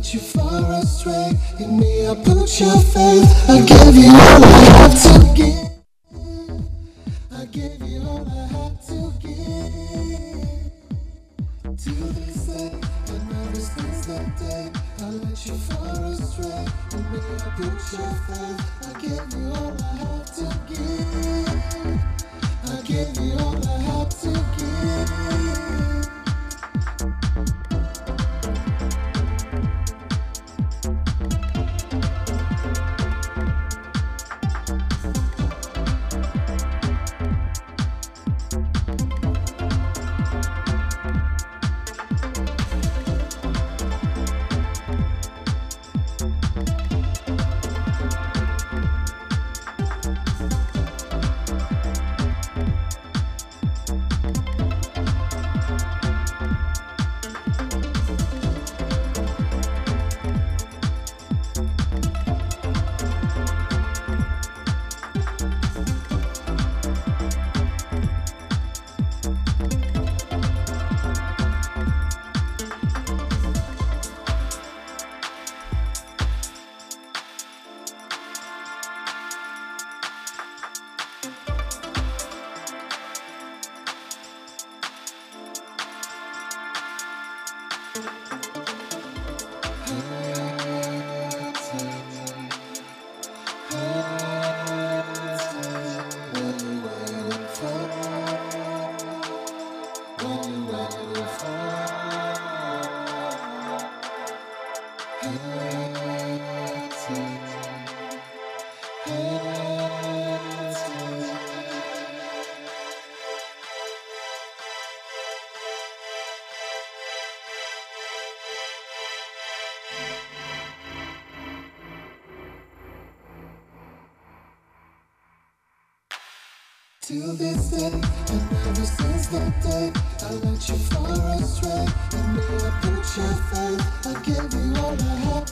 But you far astray in me, I put your faith, I give you all I have to give. put you far astray. and now I put your faith. I gave you all I had.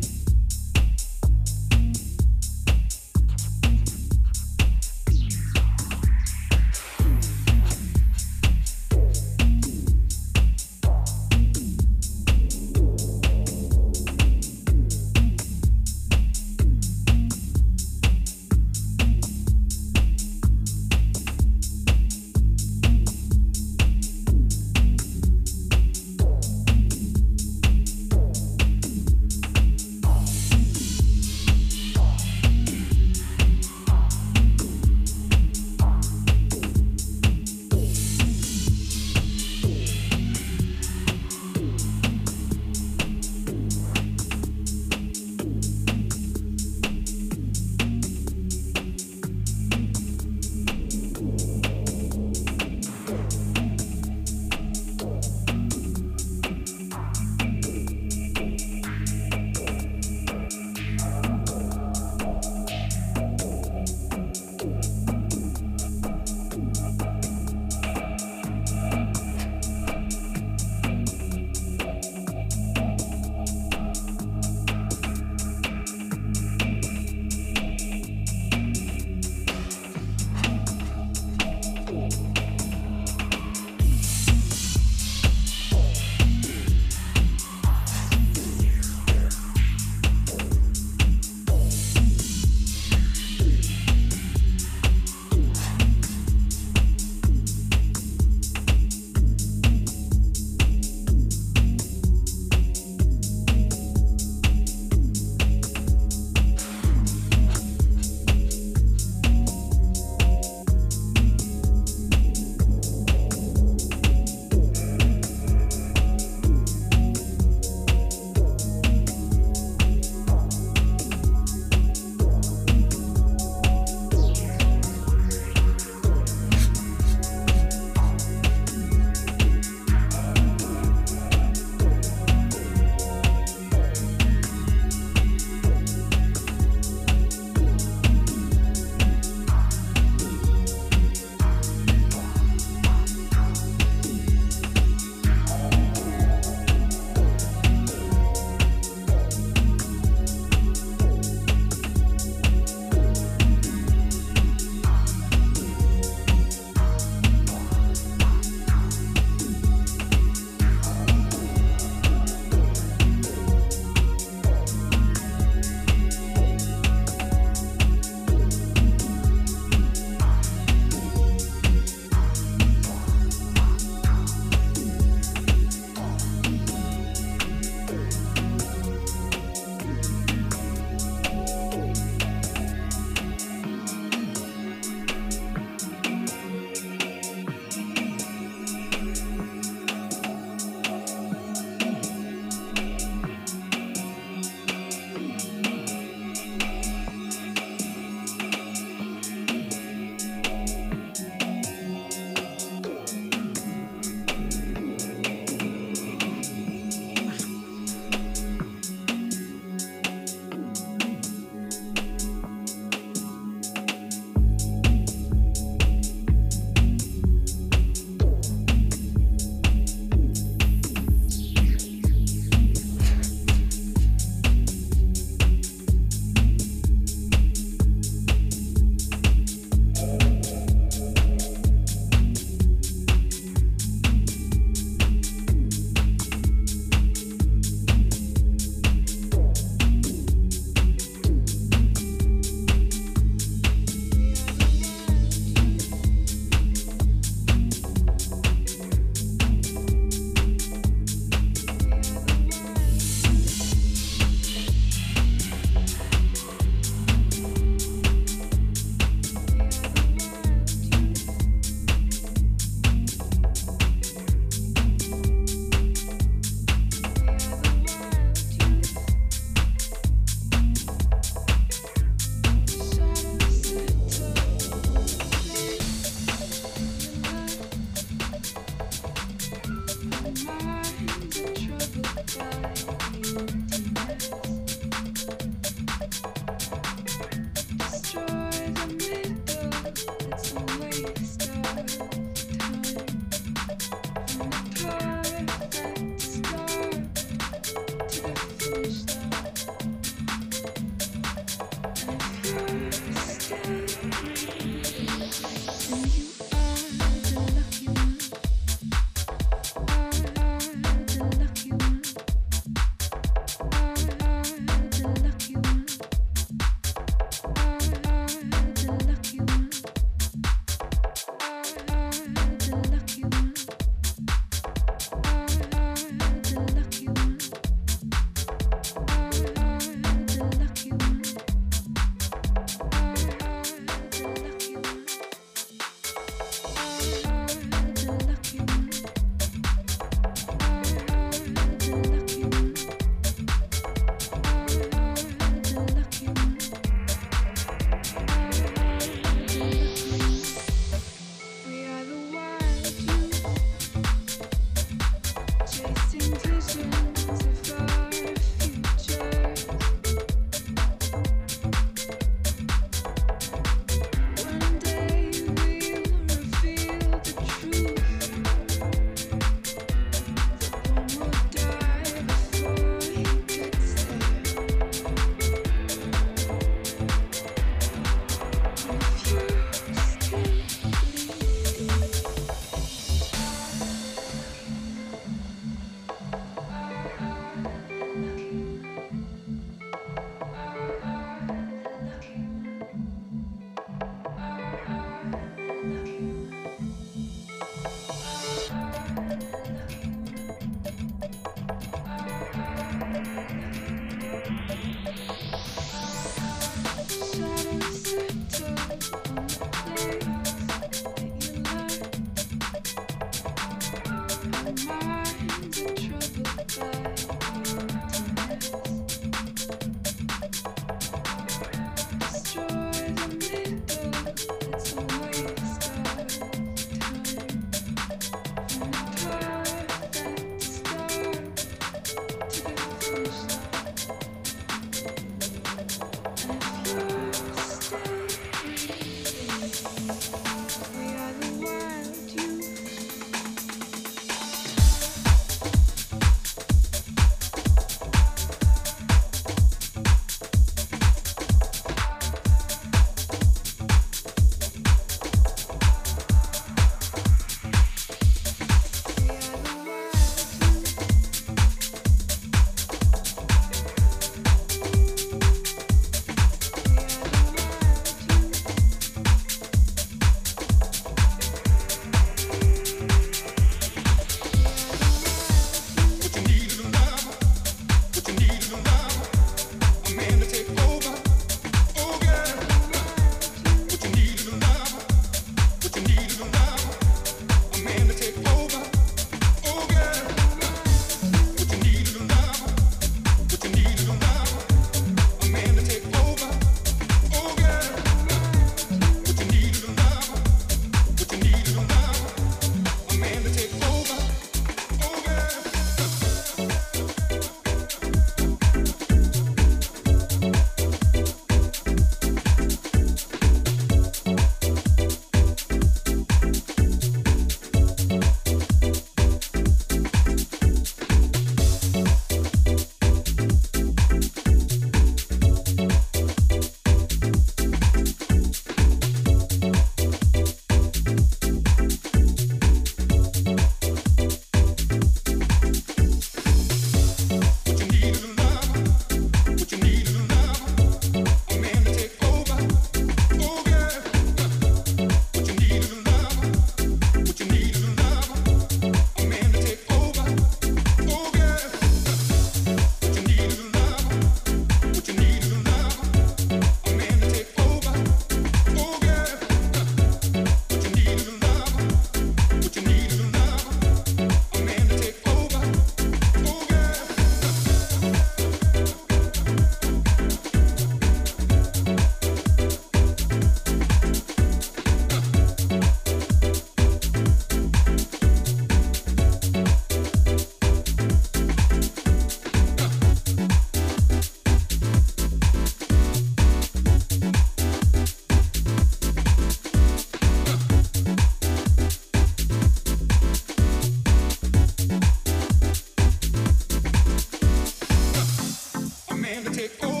oh.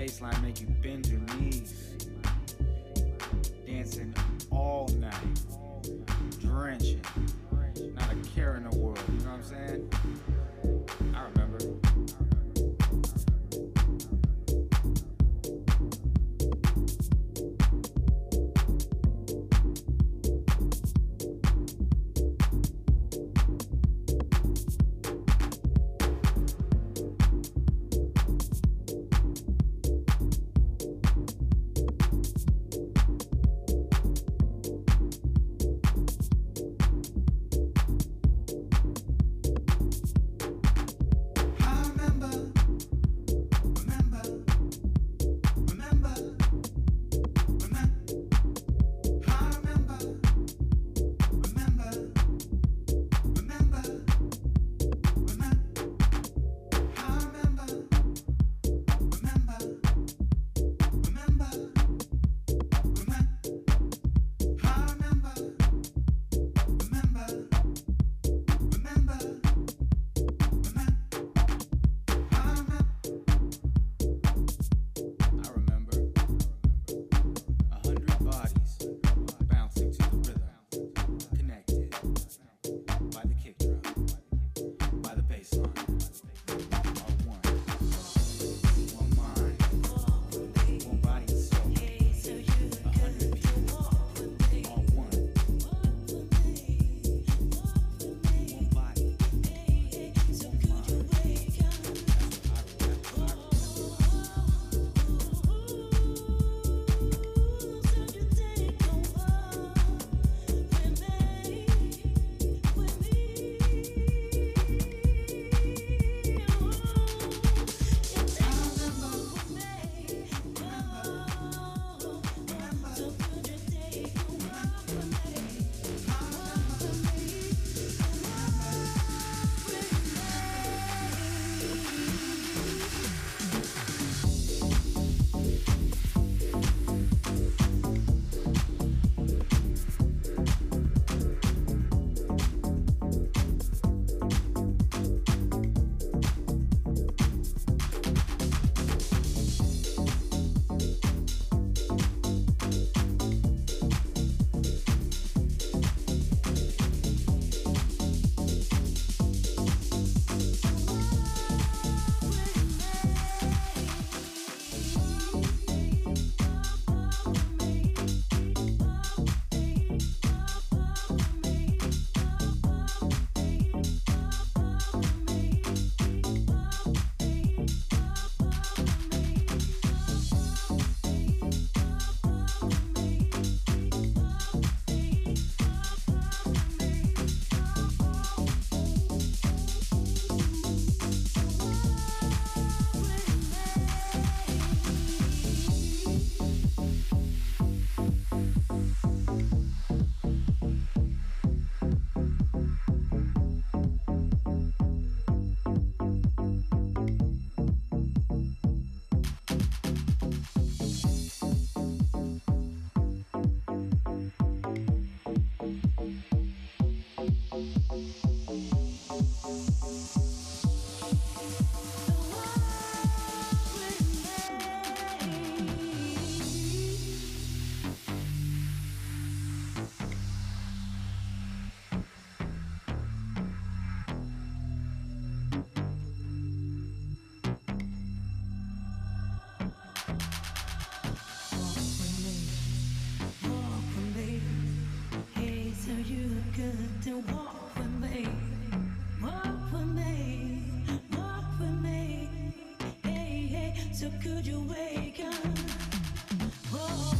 bassline make you bend your knees. Dancing all night, drenching, not a care in the world, you know what I'm saying? I remember. So could you wake up? Whoa.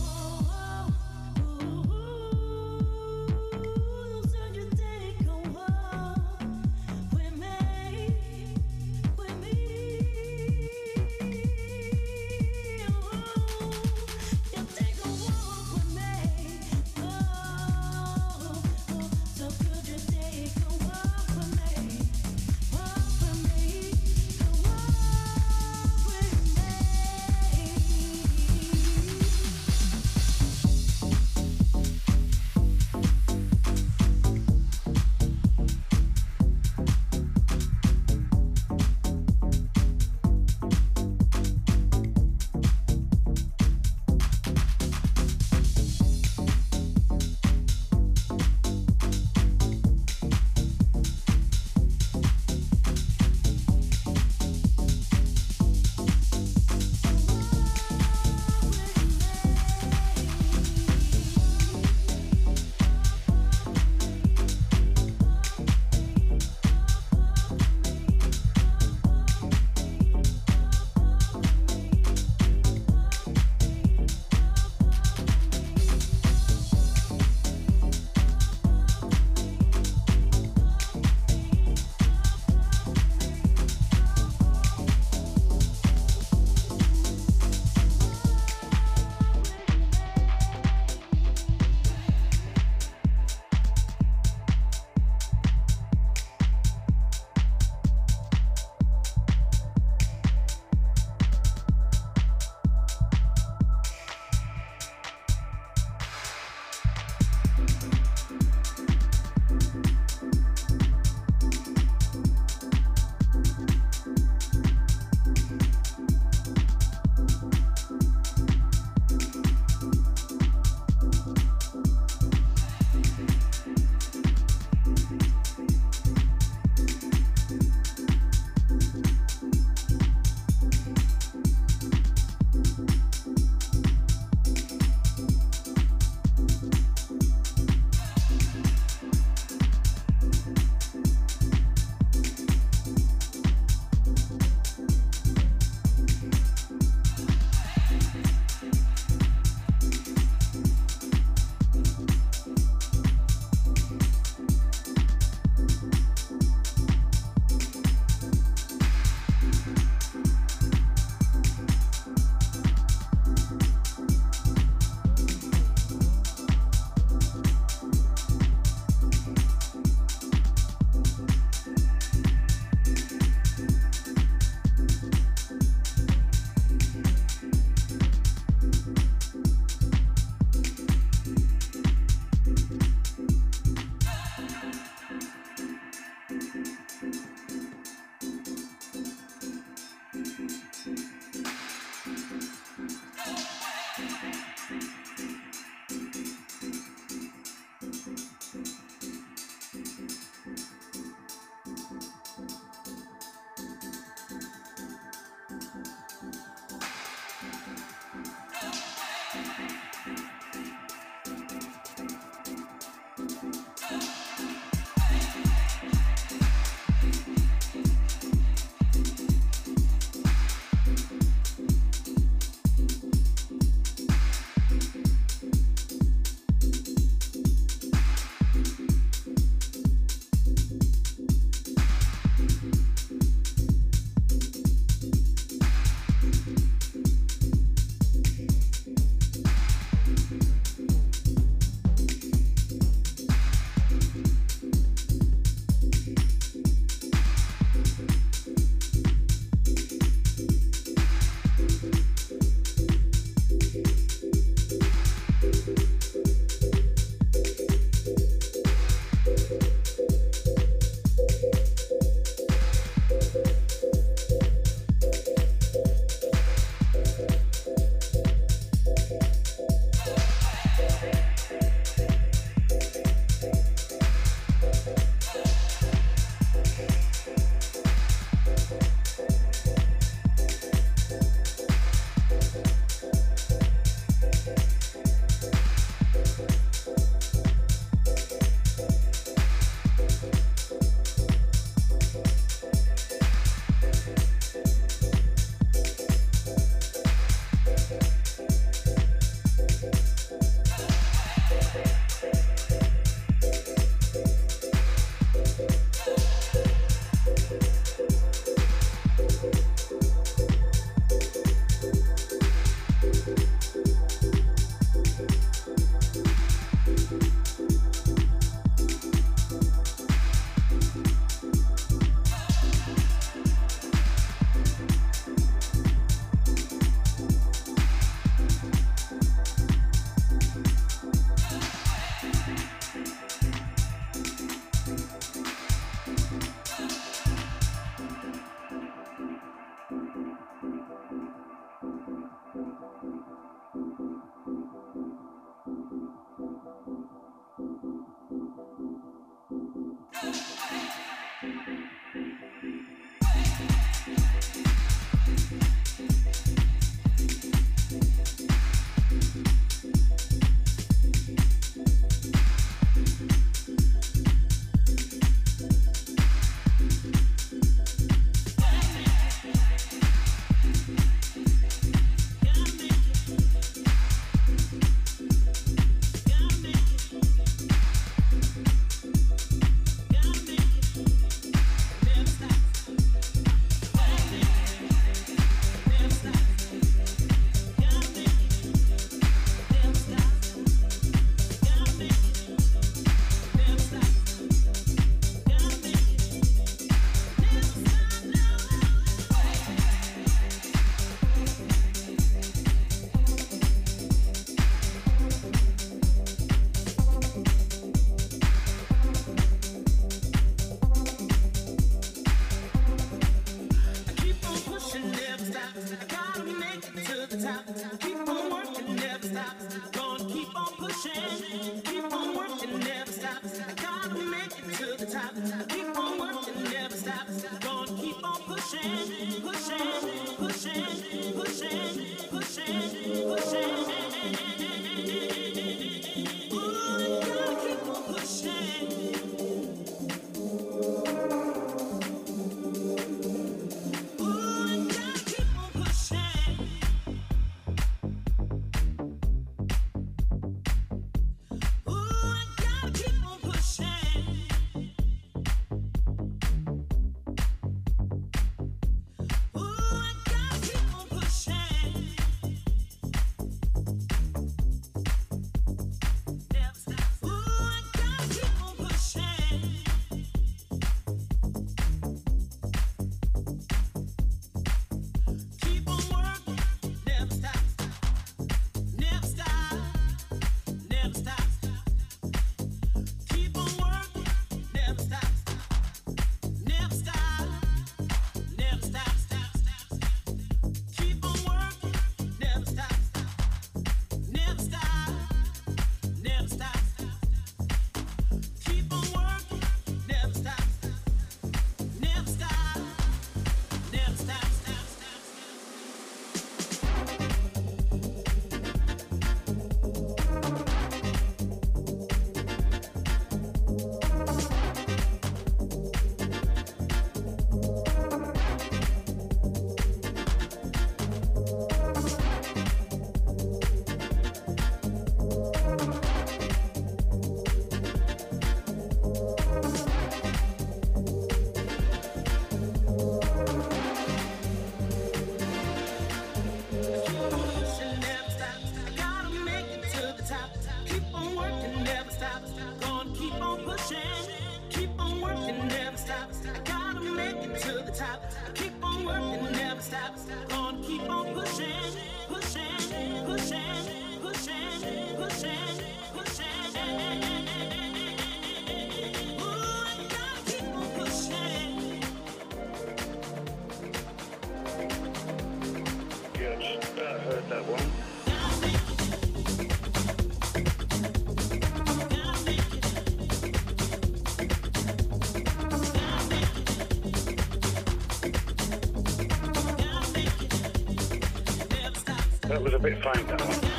It was a bit faint, that one.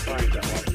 find out.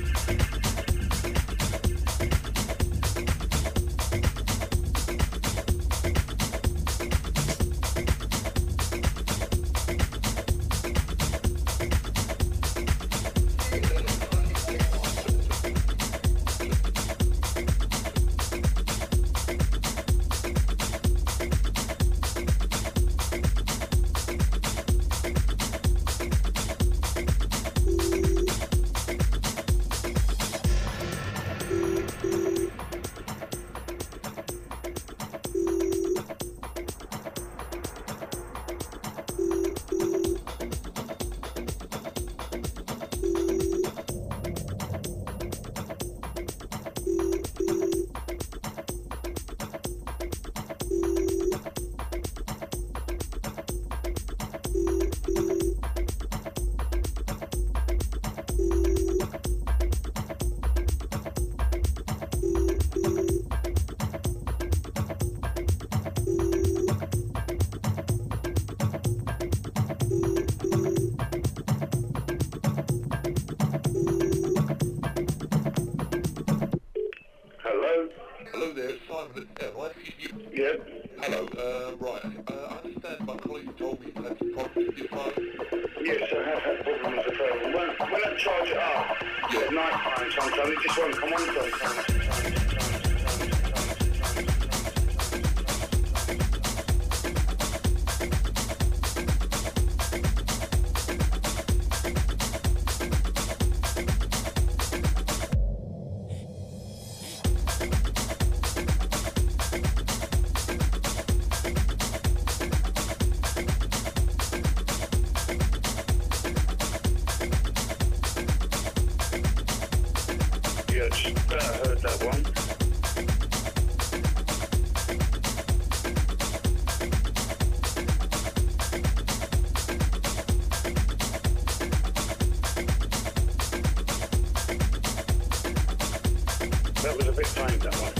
That was